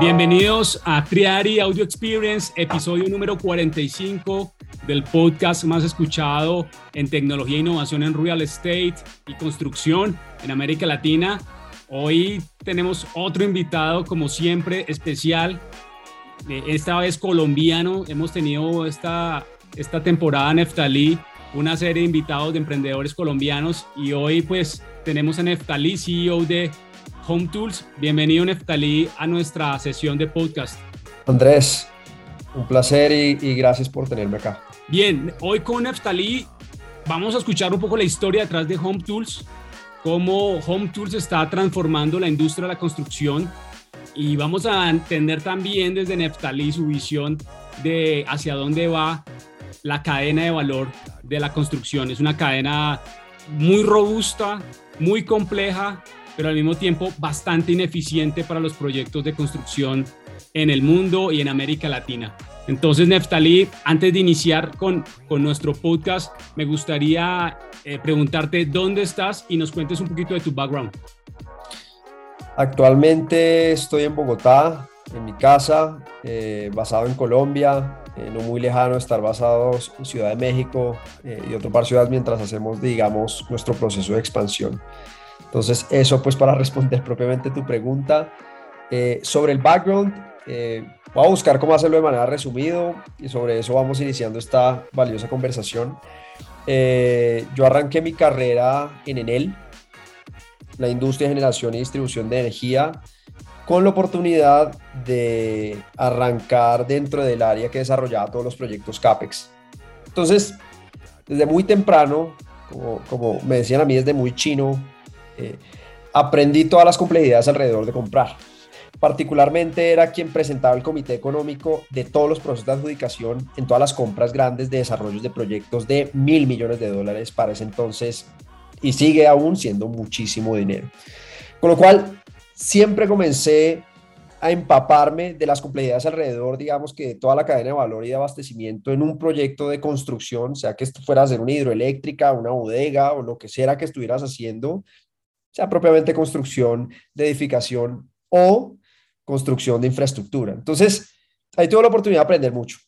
Bienvenidos a Triari Audio Experience, episodio número 45 del podcast más escuchado en tecnología e innovación en real estate y construcción en América Latina. Hoy tenemos otro invitado, como siempre, especial, esta vez colombiano. Hemos tenido esta, esta temporada Neftalí, una serie de invitados de emprendedores colombianos y hoy pues tenemos a Neftalí, CEO de Home Tools. Bienvenido Neftalí a nuestra sesión de podcast. Andrés, un placer y, gracias por tenerme acá. Bien, hoy con Neftalí vamos a escuchar un poco la historia detrás de Home Tools, cómo Home Tools está transformando la industria de la construcción y vamos a entender también desde Neftalí su visión de hacia dónde va la cadena de valor de la construcción. Es una cadena muy robusta, muy compleja, pero al mismo tiempo bastante ineficiente para los proyectos de construcción en el mundo y en América Latina. Entonces, Neftalí, antes de iniciar con, con nuestro podcast, me gustaría eh, preguntarte dónde estás y nos cuentes un poquito de tu background. Actualmente estoy en Bogotá, en mi casa, eh, basado en Colombia, eh, no muy lejano estar basados en Ciudad de México y otro par de ciudades mientras hacemos, digamos, nuestro proceso de expansión. Entonces, eso pues para responder propiamente tu pregunta. sobre el background, eh, voy a buscar cómo hacerlo de manera resumido y sobre eso vamos iniciando esta valiosa conversación. Eh, yo arranqué mi carrera en Enel, la industria de generación y distribución de energía, con la oportunidad de arrancar dentro del área que desarrollaba todos los proyectos CAPEX. Entonces, desde muy temprano, como, me decían a mí desde muy chino, eh, aprendí todas las complejidades alrededor de comprar Particularmente era quien presentaba el comité económico de todos los procesos de adjudicación en todas las compras grandes de desarrollos de proyectos de mil millones de dólares para ese entonces y sigue aún siendo muchísimo dinero. Con lo cual, siempre comencé a empaparme de las complejidades alrededor, digamos que de toda la cadena de valor y de abastecimiento en un proyecto de construcción, sea que esto fuera a ser una hidroeléctrica, una bodega o lo que sea que estuvieras haciendo, sea propiamente construcción de edificación o construcción de infraestructura. Entonces, ahí tuve la oportunidad de aprender mucho.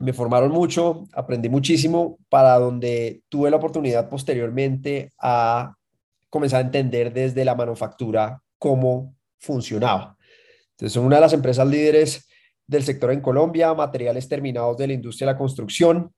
Me formaron mucho, aprendí muchísimo, para donde tuve la oportunidad posteriormente a comenzar a entender desde la manufactura cómo funcionaba. Entonces, son una de las empresas líderes del sector en Colombia, materiales terminados de la industria de la construcción,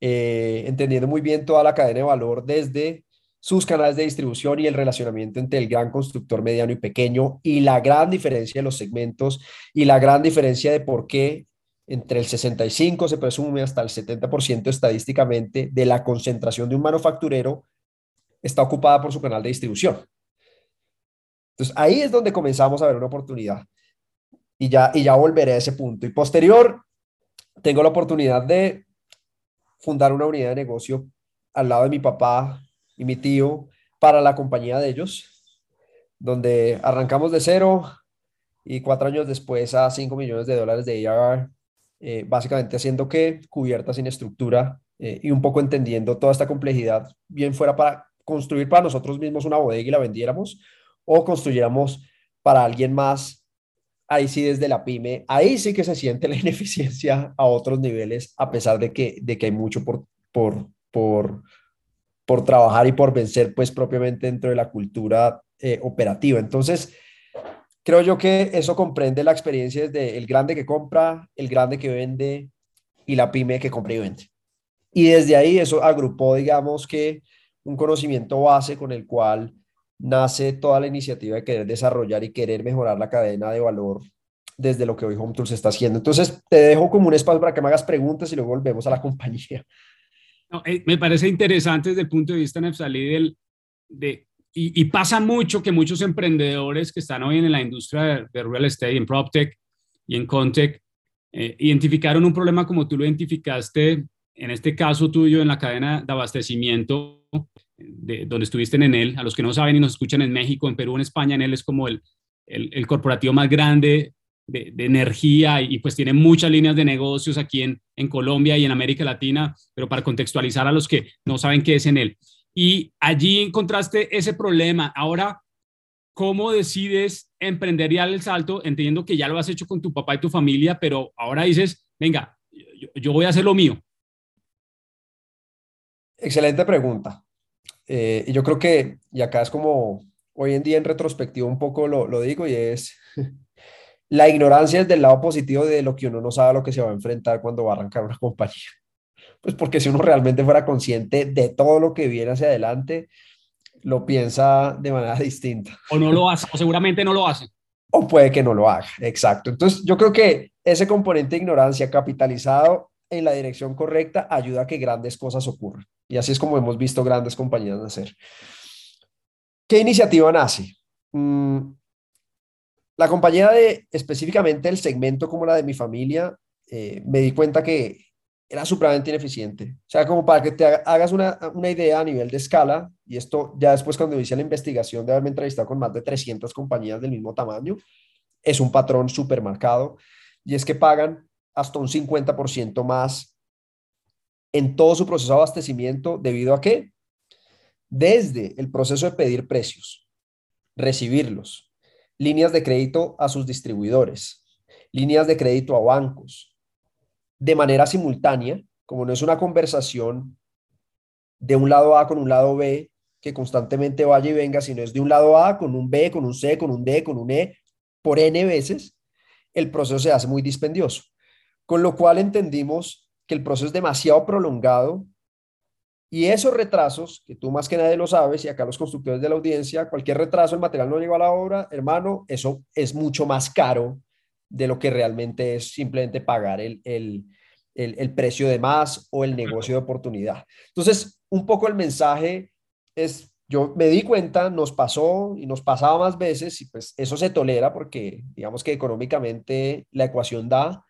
eh, entendiendo muy bien toda la cadena de valor desde sus canales de distribución y el relacionamiento entre el gran constructor mediano y pequeño y la gran diferencia de los segmentos y la gran diferencia de por qué entre el 65 se presume hasta el 70% estadísticamente de la concentración de un manufacturero está ocupada por su canal de distribución. Entonces ahí es donde comenzamos a ver una oportunidad y ya, y ya volveré a ese punto. Y posterior, tengo la oportunidad de fundar una unidad de negocio al lado de mi papá y mi tío para la compañía de ellos, donde arrancamos de cero y cuatro años después a 5 millones de dólares de ARR, eh, básicamente haciendo que cubierta sin estructura eh, y un poco entendiendo toda esta complejidad, bien fuera para construir para nosotros mismos una bodega y la vendiéramos o construyéramos para alguien más, ahí sí desde la pyme, ahí sí que se siente la ineficiencia a otros niveles, a pesar de que, de que hay mucho por, por, por, por trabajar y por vencer, pues propiamente dentro de la cultura eh, operativa. Entonces, creo yo que eso comprende la experiencia desde el grande que compra, el grande que vende y la pyme que compra y vende. Y desde ahí eso agrupó, digamos que, un conocimiento base con el cual nace toda la iniciativa de querer desarrollar y querer mejorar la cadena de valor desde lo que hoy Home Tools está haciendo. Entonces, te dejo como un espacio para que me hagas preguntas y luego volvemos a la compañía. Eh, me parece interesante desde el punto de vista, Nefsalí, del, de, y, pasa mucho que muchos emprendedores que están hoy en la industria de, real estate, en PropTech y en Contech, eh, identificaron un problema como tú lo identificaste, en este caso tuyo, en la cadena de abastecimiento, de, donde estuviste en Enel. A los que no saben y nos escuchan en México, en Perú, en España, Enel es como el, el, el corporativo más grande de, energía y, pues tiene muchas líneas de negocios aquí en, en Colombia y en América Latina, pero para contextualizar a los que no saben qué es en él. Y allí encontraste ese problema. Ahora, ¿cómo decides emprender y dar el salto, entendiendo que ya lo has hecho con tu papá y tu familia, pero ahora dices, venga, yo, voy a hacer lo mío? Excelente pregunta. Eh, yo creo que, y acá es como hoy en día en retrospectiva un poco lo, lo digo, y es la ignorancia es del lado positivo de lo que uno no sabe a lo que se va a enfrentar cuando va a arrancar una compañía. Pues porque si uno realmente fuera consciente de todo lo que viene hacia adelante, lo piensa de manera distinta. O no lo hace, o seguramente no lo hace. O puede que no lo haga, exacto. Entonces, yo creo que ese componente de ignorancia capitalizado en la dirección correcta ayuda a que grandes cosas ocurran. Y así es como hemos visto grandes compañías nacer. ¿Qué iniciativa nace? Mm, la compañía de específicamente el segmento como la de mi familia, eh, me di cuenta que era supremamente ineficiente. O sea, como para que te hagas una, una, idea a nivel de escala, y esto ya después cuando hice la investigación de haberme entrevistado con más de 300 compañías del mismo tamaño, es un patrón súper marcado, y es que pagan hasta un 50% más en todo su proceso de abastecimiento, debido a qué? Desde el proceso de pedir precios, recibirlos, líneas de crédito a sus distribuidores, líneas de crédito a bancos, de manera simultánea, como no es una conversación de un lado A con un lado B que constantemente vaya y venga, sino es de un lado A con un B, con un C, con un D, con un E, por N veces, el proceso se hace muy dispendioso. Con lo cual entendimos que el proceso es demasiado prolongado y esos retrasos, que tú más que nadie lo sabes, y acá los constructores de la audiencia, cualquier retraso, el material no llegó a la obra, hermano, eso es mucho más caro de lo que realmente es simplemente pagar el, el, el, precio de más o el negocio de oportunidad. Entonces, un poco el mensaje es, yo me di cuenta, nos pasó y nos pasaba más veces y pues eso se tolera porque digamos que económicamente la ecuación da,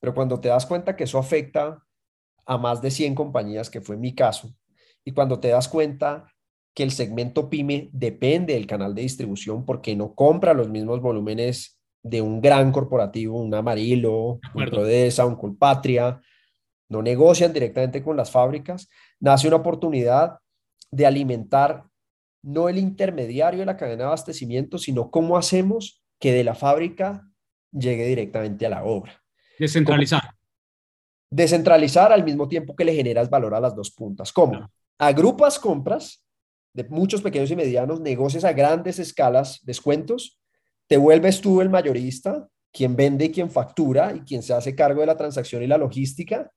pero cuando te das cuenta que eso afecta a más de 100 compañías, que fue mi caso, y cuando te das cuenta que el segmento pyme depende del canal de distribución porque no compra los mismos volúmenes de un gran corporativo, un Amarillo, un Prodesa, un Colpatria, no negocian directamente con las fábricas, nace una oportunidad de alimentar no el intermediario de la cadena de abastecimiento, sino cómo hacemos que de la fábrica llegue directamente a la obra. Descentralizar. Descentralizar al mismo tiempo que le generas valor a las dos puntas. ¿Cómo? Agrupas compras de muchos pequeños y medianos, negocios a grandes escalas, descuentos, te vuelves tú el mayorista, quien vende y quien factura y quien se hace cargo de la transacción y la logística.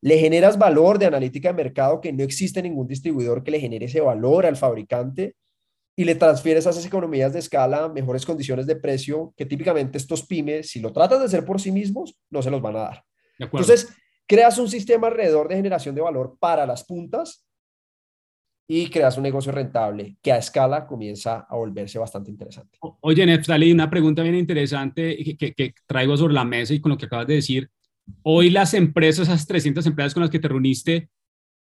Le generas valor de analítica de mercado que no existe ningún distribuidor que le genere ese valor al fabricante y le transfieres a esas economías de escala mejores condiciones de precio que típicamente estos pymes, si lo tratas de hacer por sí mismos, no se los van a dar. Entonces, creas un sistema alrededor de generación de valor para las puntas y creas un negocio rentable que a escala comienza a volverse bastante interesante. Oye, Neftalí, una pregunta bien interesante que, traigo sobre la mesa y con lo que acabas de decir. Hoy las empresas, esas 300 empresas con las que te reuniste,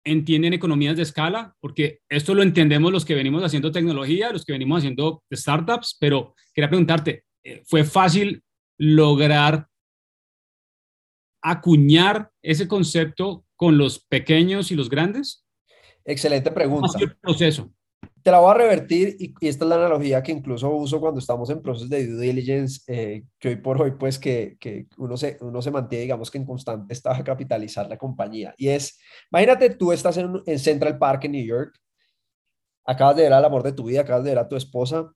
entienden economías de escala, porque esto lo entendemos los que venimos haciendo tecnología, los que venimos haciendo startups, pero quería preguntarte, eh, ¿fue fácil lograr acuñar ese concepto con los pequeños y los grandes? Excelente pregunta. el proceso? Te la voy a revertir y, esta es la analogía que incluso uso cuando estamos en procesos de due diligence, eh, que hoy por hoy pues que, que, uno, se, uno se mantiene digamos que en constante estado de capitalizar la compañía. Y es, imagínate tú estás en, en Central Park en New York, acabas de ver al amor de tu vida, acabas de ver a tu esposa,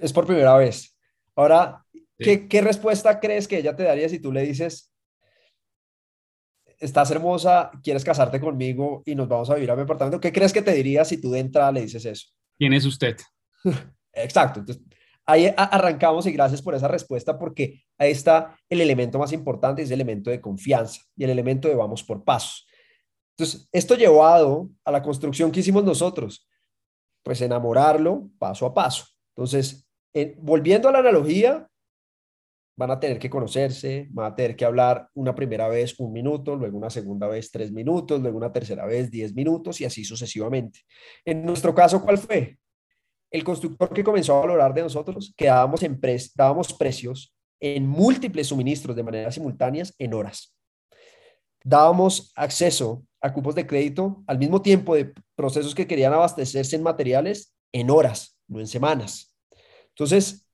es por primera vez. Ahora, ¿qué, ¿qué respuesta crees que ella te daría si tú le dices, estás hermosa, quieres casarte conmigo y nos vamos a vivir a mi apartamento, ¿qué crees que te diría si tú de entrada le dices eso? ¿Quién es usted? Exacto. Entonces, ahí arrancamos y gracias por esa respuesta porque ahí está el elemento más importante, es el elemento de confianza y el elemento de vamos por pasos. Entonces, esto llevado a la construcción que hicimos nosotros, pues enamorarlo paso a paso. Entonces, volviendo a la analogía, van a tener que conocerse, van a tener que hablar una primera vez un minuto, luego una segunda vez tres minutos, luego una tercera vez diez minutos y así sucesivamente. En nuestro caso, ¿cuál fue? El constructor que comenzó a valorar de nosotros que dábamos, dábamos precios en múltiples suministros de manera simultáneas en horas. Dábamos acceso a cupos de crédito al mismo tiempo de procesos que querían abastecerse en materiales en horas, no en semanas. Entonces,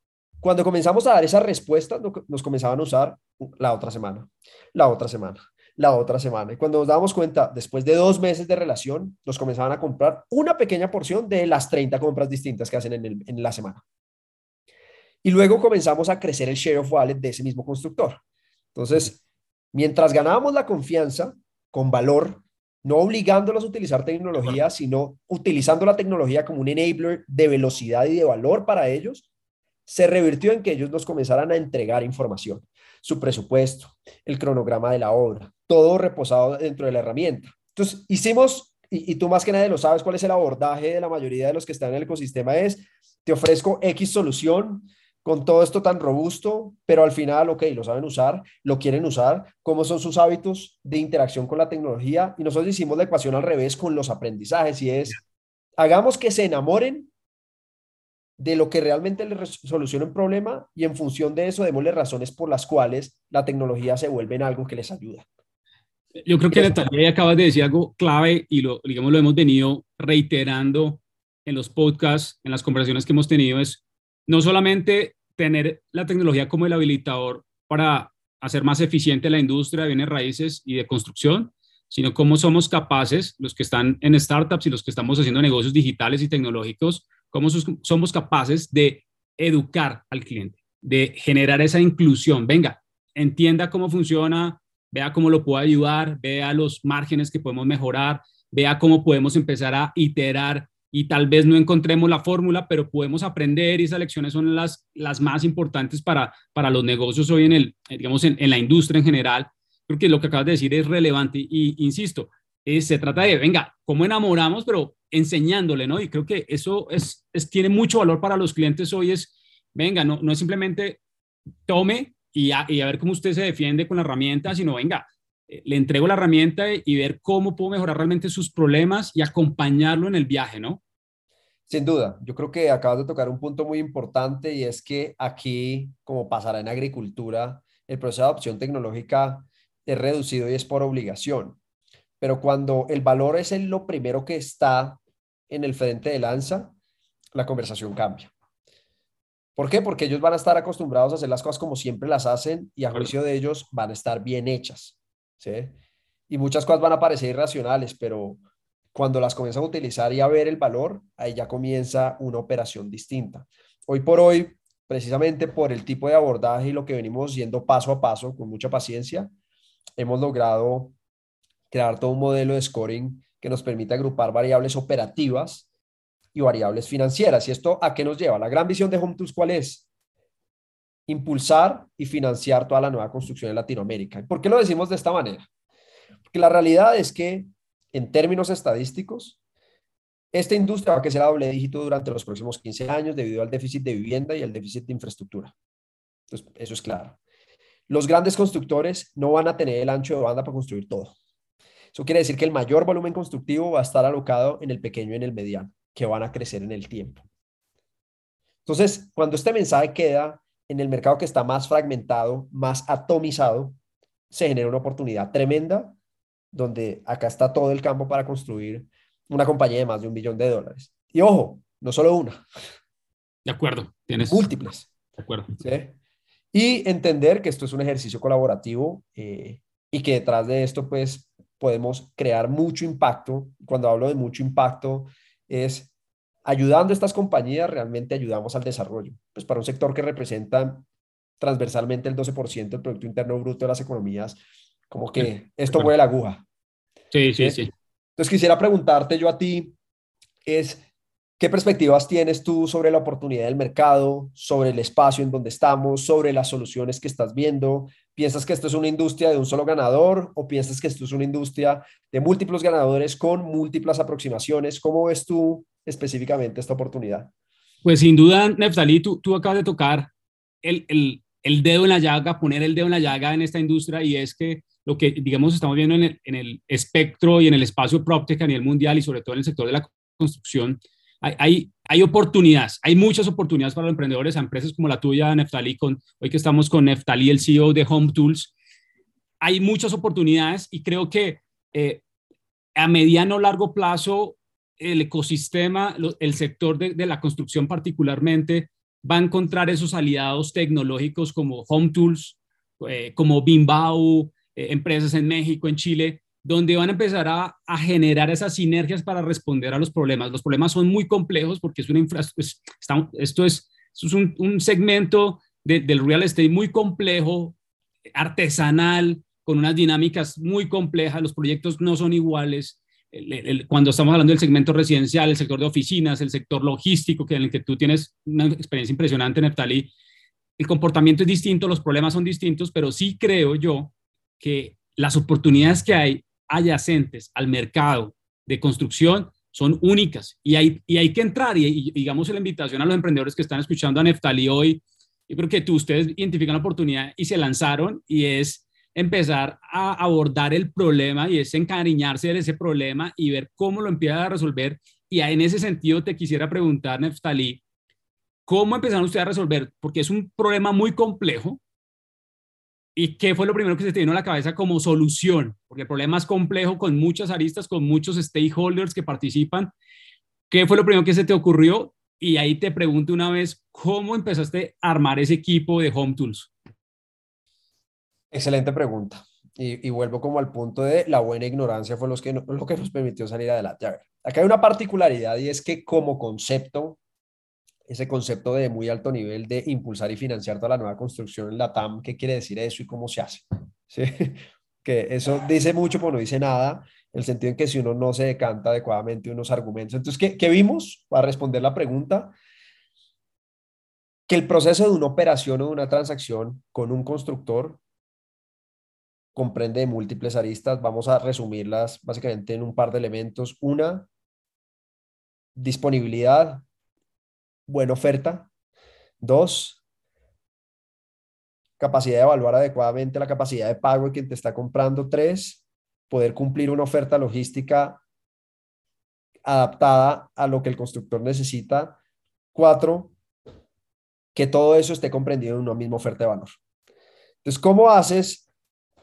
cuando comenzamos a dar esas respuestas, nos comenzaban a usar la otra semana, la otra semana, la otra semana. Y cuando nos dábamos cuenta, después de dos meses de relación, nos comenzaban a comprar una pequeña porción de las 30 compras distintas que hacen en, en la semana. Y luego comenzamos a crecer el share of wallet de ese mismo constructor. Entonces, mientras ganábamos la confianza con valor, no obligándolos a utilizar tecnología, sino utilizando la tecnología como un enabler de velocidad y de valor para ellos, se revirtió en que ellos nos comenzaran a entregar información, su presupuesto, el cronograma de la obra, todo reposado dentro de la herramienta. Entonces, hicimos, y, tú más que nadie lo sabes, cuál es el abordaje de la mayoría de los que están en el ecosistema, es, te ofrezco X solución con todo esto tan robusto, pero al final, ok, lo saben usar, lo quieren usar, cómo son sus hábitos de interacción con la tecnología, y nosotros hicimos la ecuación al revés con los aprendizajes, y es, hagamos que se enamoren de lo que realmente les soluciona un problema y en función de eso démosle razones por las cuales la tecnología se vuelve en algo que les ayuda. Yo creo que Natalia acabas de decir algo clave y lo, digamos, lo hemos venido reiterando en los podcasts, en las conversaciones que hemos tenido, es no solamente tener la tecnología como el habilitador para hacer más eficiente la industria de bienes raíces y de construcción, sino cómo somos capaces, los que están en startups y los que estamos haciendo negocios digitales y tecnológicos, cómo somos capaces de educar al cliente, de generar esa inclusión. Venga, entienda cómo funciona, vea cómo lo puedo ayudar, vea los márgenes que podemos mejorar, vea cómo podemos empezar a iterar y tal vez no encontremos la fórmula, pero podemos aprender y esas lecciones son las, más importantes para, para los negocios hoy en, el, digamos, en, en la industria en general. Creo que lo que acabas de decir es relevante y, insisto, se trata de, venga, cómo enamoramos, pero enseñándole, ¿no? Y creo que eso es, tiene mucho valor para los clientes hoy, es, venga, no, no es simplemente tome y a, y a ver cómo usted se defiende con la herramienta, sino, venga, eh, le entrego la herramienta y ver cómo puedo mejorar realmente sus problemas y acompañarlo en el viaje, ¿no? Sin duda, yo creo que acabas de tocar un punto muy importante y es que aquí, como pasará en agricultura, el proceso de adopción tecnológica es reducido y es por obligación. Pero cuando el valor es el, lo primero que está en el frente de lanza, la conversación cambia. ¿Por qué? Porque ellos van a estar acostumbrados a hacer las cosas como siempre las hacen y a juicio de ellos van a estar bien hechas. ¿sí? Y muchas cosas van a parecer irracionales, pero cuando las comienzan a utilizar y a ver el valor, ahí ya comienza una operación distinta. Hoy por hoy, precisamente por el tipo de abordaje y lo que venimos yendo paso a paso con mucha paciencia, hemos logrado crear todo un modelo de scoring que nos permite agrupar variables operativas y variables financieras. ¿Y esto a qué nos lleva? La gran visión de Home Tools, ¿cuál es? Impulsar y financiar toda la nueva construcción en Latinoamérica. ¿Por qué lo decimos de esta manera? Porque la realidad es que en términos estadísticos, esta industria va a crecer a doble dígito durante los próximos 15 años debido al déficit de vivienda y al déficit de infraestructura. Entonces, eso es claro. Los grandes constructores no van a tener el ancho de banda para construir todo. Eso quiere decir que el mayor volumen constructivo va a estar alocado en el pequeño y en el mediano, que van a crecer en el tiempo. Entonces, cuando este mensaje queda en el mercado que está más fragmentado, más atomizado, se genera una oportunidad tremenda donde acá está todo el campo para construir una compañía de más de un billón de dólares. Y ojo, no solo una. De acuerdo, tienes. Múltiples. De acuerdo. Y entender que esto es un ejercicio colaborativo eh, y que detrás de esto, pues, podemos crear mucho impacto. Cuando hablo de mucho impacto, es ayudando a estas compañías, realmente ayudamos al desarrollo. Pues para un sector que representa transversalmente el 12% del Producto Interno Bruto de las economías, como que esto mueve la aguja. Sí, sí, sí. Entonces quisiera preguntarte yo a ti, es, ¿qué perspectivas tienes tú sobre la oportunidad del mercado, sobre el espacio en donde estamos, sobre las soluciones que estás viendo? ¿Piensas que esto es una industria de un solo ganador o piensas que esto es una industria de múltiples ganadores con múltiples aproximaciones? ¿Cómo ves tú específicamente esta oportunidad? Pues sin duda, Neftali, tú, tú acabas de tocar el, el, el dedo en la llaga, poner el dedo en la llaga en esta industria y es que lo que, digamos, estamos viendo en el, espectro y en el espacio PropTech a nivel mundial y sobre todo en el sector de la construcción, hay, hay, oportunidades, hay muchas oportunidades para los emprendedores, empresas como la tuya, Neftali, con, hoy que estamos con Neftali, el CEO de Home Tools. Hay muchas oportunidades y creo que eh, a mediano o largo plazo el ecosistema, el sector de, de, la construcción particularmente, va a encontrar esos aliados tecnológicos como Home Tools, eh, como Bimbao, eh, empresas en México, en Chile, donde van a empezar a, generar esas sinergias para responder a los problemas. Los problemas son muy complejos porque es una infraestructura, esto es, un, segmento del real estate muy complejo, artesanal, con unas dinámicas muy complejas, los proyectos no son iguales. cuando estamos hablando del segmento residencial, el sector de oficinas, el sector logístico, que en el que tú tienes una experiencia impresionante, Neftali, el comportamiento es distinto, los problemas son distintos, pero sí creo yo que las oportunidades que hay adyacentes al mercado de construcción son únicas y hay, y hay que entrar y, digamos la invitación a los emprendedores que están escuchando a Neftali hoy, yo creo que tú, ustedes identifican la oportunidad y se lanzaron y es empezar a abordar el problema y es encariñarse de ese problema y ver cómo lo empieza a resolver. Y en ese sentido te quisiera preguntar, Neftali, ¿cómo empezaron ustedes a resolver? Porque es un problema muy complejo, ¿Y qué fue lo primero que se te vino a la cabeza como solución? Porque el problema es complejo con muchas aristas, con muchos stakeholders que participan. ¿Qué fue lo primero que se te ocurrió? Y ahí te pregunto una vez, ¿cómo empezaste a armar ese equipo de Home Tools? Excelente pregunta. Y, vuelvo como al punto de la buena ignorancia fue lo que nos permitió salir adelante. A ver, acá hay una particularidad y es que como concepto ese concepto de muy alto nivel de impulsar y financiar toda la nueva construcción en la TAM, qué quiere decir eso y cómo se hace. ¿Sí? Que eso dice mucho, pero no dice nada, en el sentido en que si uno no se decanta adecuadamente unos argumentos. Entonces, ¿qué, qué vimos? Para responder la pregunta, que el proceso de una operación o de una transacción con un constructor comprende múltiples aristas. Vamos a resumirlas básicamente en un par de elementos. Una, disponibilidad, buena oferta. Dos, capacidad de evaluar adecuadamente la capacidad de pago de quien te está comprando. Tres, poder cumplir una oferta logística adaptada a lo que el constructor necesita. Cuatro, que todo eso esté comprendido en una misma oferta de valor. Entonces, ¿cómo haces?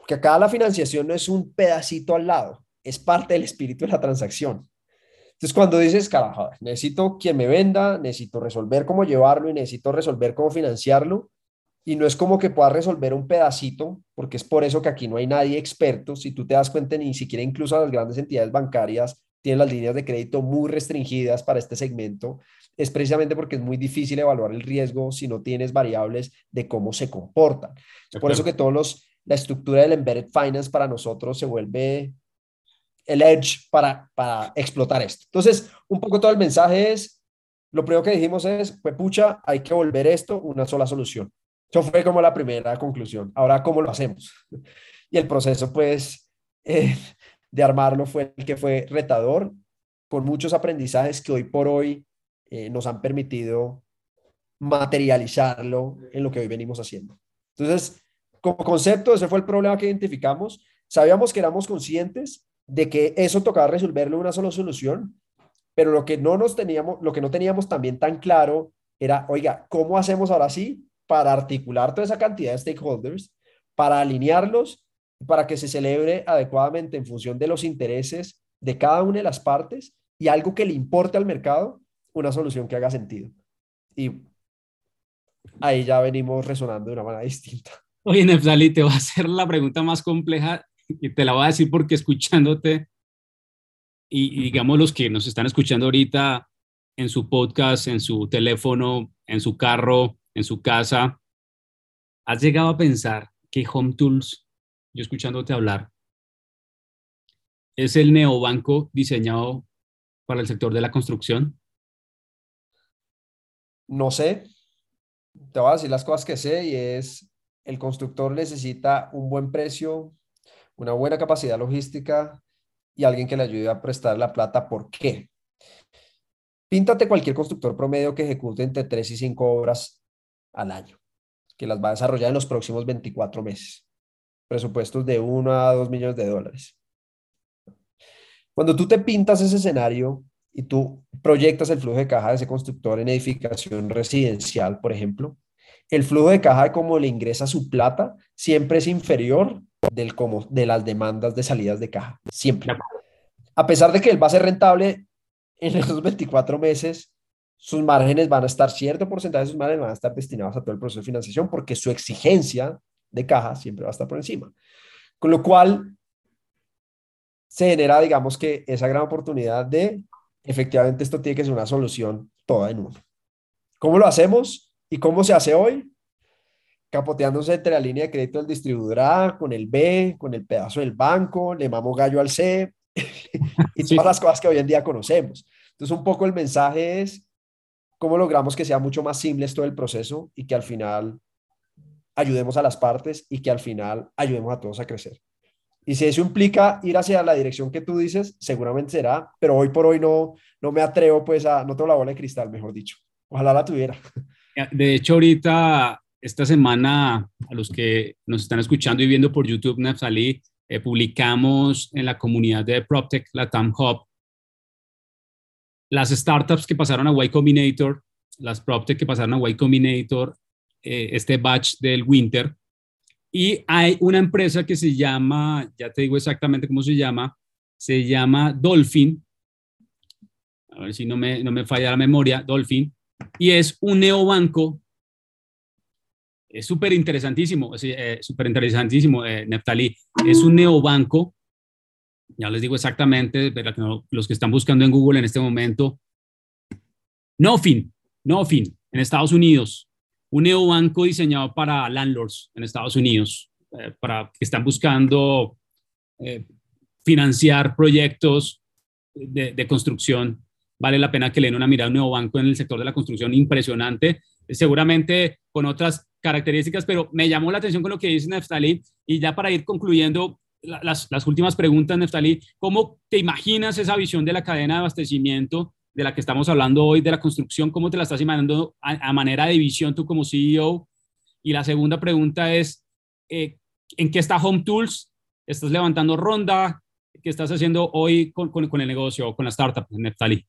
Que acá la financiación no es un pedacito al lado, es parte del espíritu de la transacción. Entonces, cuando dices, carajo, necesito quien me venda, necesito resolver cómo llevarlo y necesito resolver cómo financiarlo, y no es como que pueda resolver un pedacito, porque es por eso que aquí no hay nadie experto. Si tú te das cuenta, ni siquiera incluso las grandes entidades bancarias tienen las líneas de crédito muy restringidas para este segmento. Es precisamente porque es muy difícil evaluar el riesgo si no tienes variables de cómo se comportan. Por eso que todos los, la estructura del embedded finance para nosotros se vuelve el edge para, para explotar esto. Entonces, un poco todo el mensaje es, lo primero que dijimos es, pues pucha, hay que volver esto una sola solución. Eso fue como la primera conclusión. Ahora, ¿cómo lo hacemos? Y el proceso, pues, eh, de armarlo fue el que fue retador, con muchos aprendizajes que hoy por hoy eh, nos han permitido materializarlo en lo que hoy venimos haciendo. Entonces, como concepto, ese fue el problema que identificamos. Sabíamos que éramos conscientes de que eso tocaba resolverlo una sola solución, pero lo que no nos teníamos, lo que no teníamos también tan claro era, oiga, ¿cómo hacemos ahora sí para articular toda esa cantidad de stakeholders, para alinearlos, para que se celebre adecuadamente en función de los intereses de cada una de las partes y algo que le importe al mercado, una solución que haga sentido? Y ahí ya venimos resonando de una manera distinta. Oye, Nefzali, te voy a hacer la pregunta más compleja y te la voy a decir porque escuchándote y, digamos los que nos están escuchando ahorita en su podcast, en su teléfono, en su carro, en su casa, ¿has llegado a pensar que Home Tools, yo escuchándote hablar, es el neobanco diseñado para el sector de la construcción? No sé. Te voy a decir las cosas que sé y es el constructor necesita un buen precio, una buena capacidad logística y alguien que le ayude a prestar la plata. ¿Por qué? Píntate cualquier constructor promedio que ejecute entre 3 y 5 obras al año, que las va a desarrollar en los próximos 24 meses. Presupuestos de 1 a 2 millones de dólares. Cuando tú te pintas ese escenario y tú proyectas el flujo de caja de ese constructor en edificación residencial, por ejemplo, el flujo de caja de cómo le ingresa su plata siempre es inferior del como, de las demandas de salidas de caja, siempre. A pesar de que él va a ser rentable en esos 24 meses, sus márgenes van a estar, cierto porcentaje de sus márgenes van a estar destinados a todo el proceso de financiación porque su exigencia de caja siempre va a estar por encima. Con lo cual, se genera, digamos que, esa gran oportunidad de, efectivamente, esto tiene que ser una solución toda en uno. ¿Cómo lo hacemos y cómo se hace hoy? Capoteándose entre la línea de crédito del distribuidor A, con el B, con el pedazo del banco, le mamo gallo al C y todas las cosas que hoy en día conocemos. Entonces, un poco el mensaje es cómo logramos que sea mucho más simple todo el proceso y que al final ayudemos a las partes y que al final ayudemos a todos a crecer. Y si eso implica ir hacia la dirección que tú dices, seguramente será, pero hoy por hoy no, no me atrevo pues a, no tengo la bola de cristal, mejor dicho. Ojalá la tuviera. De hecho, ahorita, esta semana, a los que nos están escuchando y viendo por YouTube, Nefsali, eh, publicamos en la comunidad de PropTech, la TAM Hub, las startups que pasaron a Y Combinator, las PropTech que pasaron a Y Combinator, eh, este batch del Winter, y hay una empresa que se llama, ya te digo exactamente cómo se llama, se llama Dolphin. A ver si no me, no me falla la memoria, Dolphin. Y es un neobanco. Es súper interesantísimo, eh, súper interesantísimo, eh. Es un neobanco. Ya les digo exactamente, los que están buscando en Google en este momento. Nofin, Nofin, en Estados Unidos un neobanco diseñado para landlords en Estados Unidos, eh, para que están buscando eh, financiar proyectos de, construcción. Vale la pena que le den una mirada a un neobanco en el sector de la construcción impresionante, seguramente con otras características, pero me llamó la atención con lo que dice Neftali. Y ya para ir concluyendo, las, las últimas preguntas, Neftali, ¿cómo te imaginas esa visión de la cadena de abastecimiento de la que estamos hablando hoy, de la construcción, ¿cómo te la estás imaginando a, manera de visión tú como CEO? Y la segunda pregunta es, eh, ¿en qué está Home Tools? ¿Estás levantando ronda? ¿Qué estás haciendo hoy con, con, el negocio, con la startup, Neftali?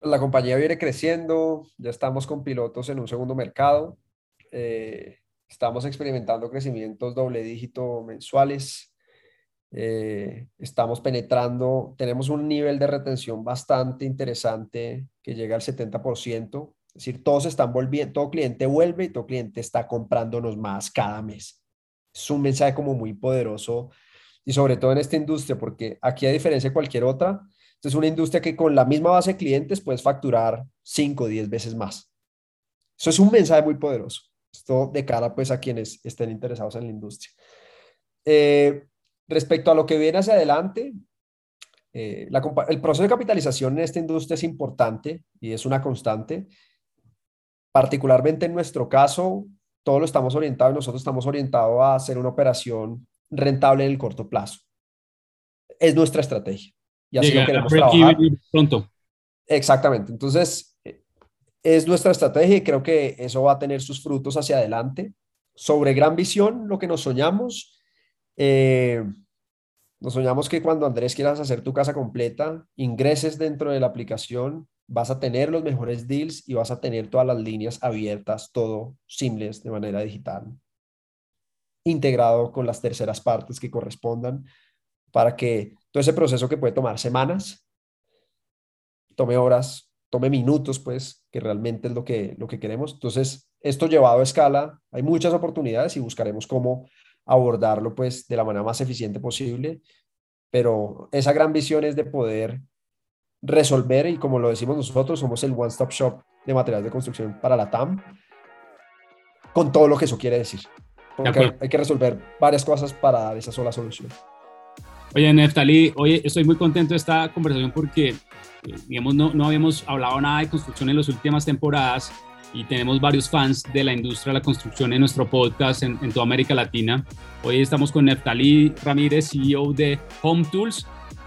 La compañía viene creciendo, ya estamos con pilotos en un segundo mercado, eh, estamos experimentando crecimientos doble dígito mensuales, eh, estamos penetrando, tenemos un nivel de retención bastante interesante que llega al 70%. Es decir, todos están volviendo, todo cliente vuelve y todo cliente está comprándonos más cada mes. Es un mensaje como muy poderoso y sobre todo en esta industria, porque aquí a diferencia de cualquier otra, es una industria que con la misma base de clientes puedes facturar 5 o 10 veces más. Eso es un mensaje muy poderoso. Esto de cara pues a quienes estén interesados en la industria. Eh, Respecto a lo que viene hacia adelante, eh, el proceso de capitalización en esta industria es importante y es una constante. Particularmente en nuestro caso, todo lo estamos orientados, nosotros estamos orientados a hacer una operación rentable en el corto plazo. Es nuestra estrategia. Y así lo queremos trabajar. Pronto. Exactamente. Entonces, es nuestra estrategia y creo que eso va a tener sus frutos hacia adelante. Sobre gran visión, lo que nos soñamos, eh, nos soñamos que cuando Andrés quieras hacer tu casa completa, ingreses dentro de la aplicación, vas a tener los mejores deals y vas a tener todas las líneas abiertas, todo simples de manera digital, integrado con las terceras partes que correspondan para que todo ese proceso que puede tomar semanas, tome horas, tome minutos, pues, que realmente es lo que, lo que queremos. Entonces, esto llevado a escala, hay muchas oportunidades y buscaremos cómo abordarlo pues de la manera más eficiente posible, pero esa gran visión es de poder resolver y como lo decimos nosotros, somos el one-stop shop de materiales de construcción para la TAM, con todo lo que eso quiere decir. Porque hay que resolver varias cosas para dar esa sola solución. Oye, Neftali, oye, estoy muy contento de esta conversación porque, eh, digamos, no, no habíamos hablado nada de construcción en las últimas temporadas y tenemos varios fans de la industria de la construcción en nuestro podcast en, toda América Latina. Hoy estamos con Neftali Ramírez, CEO de Home Tools,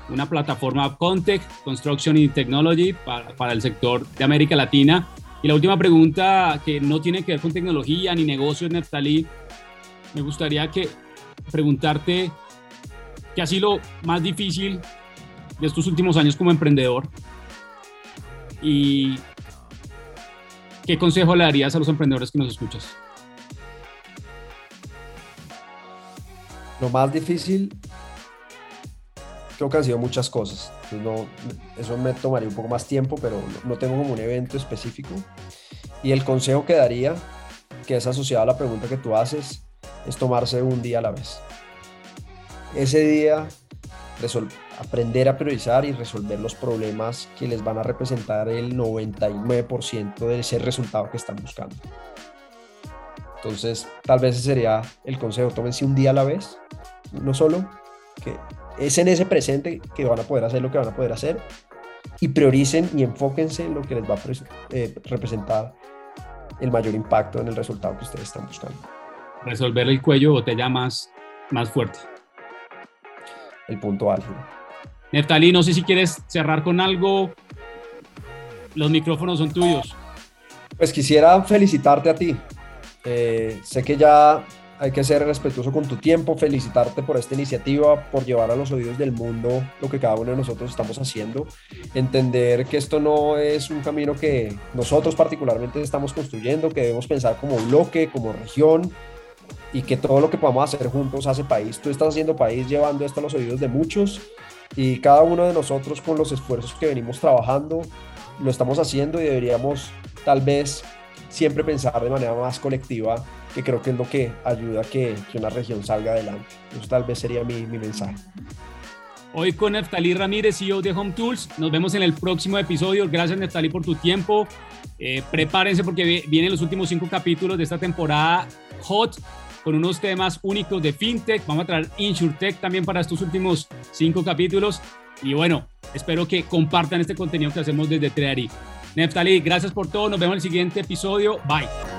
una plataforma Contech, Construction y Technology para, para el sector de América Latina. Y la última pregunta que no tiene que ver con tecnología ni negocios, Neftali, me gustaría que preguntarte qué ha sido más difícil de estos últimos años como emprendedor y ¿qué consejo le darías a los emprendedores que nos escuchas? Lo más difícil creo que han sido muchas cosas. no, eso me tomaría un poco más tiempo, pero no tengo como un evento específico. Y el consejo que daría, que es asociado a la pregunta que tú haces, es tomarse un día a la vez. Ese día, aprender a priorizar y resolver los problemas que les van a representar el 99% de ese resultado que están buscando. Entonces, tal vez ese sería el consejo, tómense un día a la vez, no solo, que es en ese presente que van a poder hacer lo que van a poder hacer y prioricen y enfóquense en lo que les va a eh, representar el mayor impacto en el resultado que ustedes están buscando. Resolver el cuello botella más, más fuerte. El punto álgido. Neftali, no sé si quieres cerrar con algo. Los micrófonos son tuyos. Pues quisiera felicitarte a ti eh, sé que ya hay que ser respetuoso con tu tiempo, felicitarte por esta iniciativa, por llevar a los oídos del mundo lo que cada uno de nosotros estamos haciendo, entender que esto no es un camino que nosotros particularmente estamos construyendo, que debemos pensar como bloque, como región y que todo lo que podamos hacer juntos hace país. Tú estás haciendo país llevando esto a los oídos de muchos y cada uno de nosotros con los esfuerzos que venimos trabajando lo estamos haciendo y deberíamos tal vez siempre pensar de manera más colectiva, que creo que es lo que ayuda a que, que una región salga adelante. Eso tal vez sería mi, mi mensaje. Hoy con Neftalí Ramírez, CEO de Home Tools. Nos vemos en el próximo episodio. Gracias, Neftalí, por tu tiempo. Eh, prepárense porque vienen los últimos cinco capítulos de esta temporada hot con unos temas únicos de fintech. Vamos a traer InsurTech también para estos últimos cinco capítulos. Y bueno, espero que compartan este contenido que hacemos desde Treari. Neftali, gracias por todo. Nos vemos en el siguiente episodio. Bye.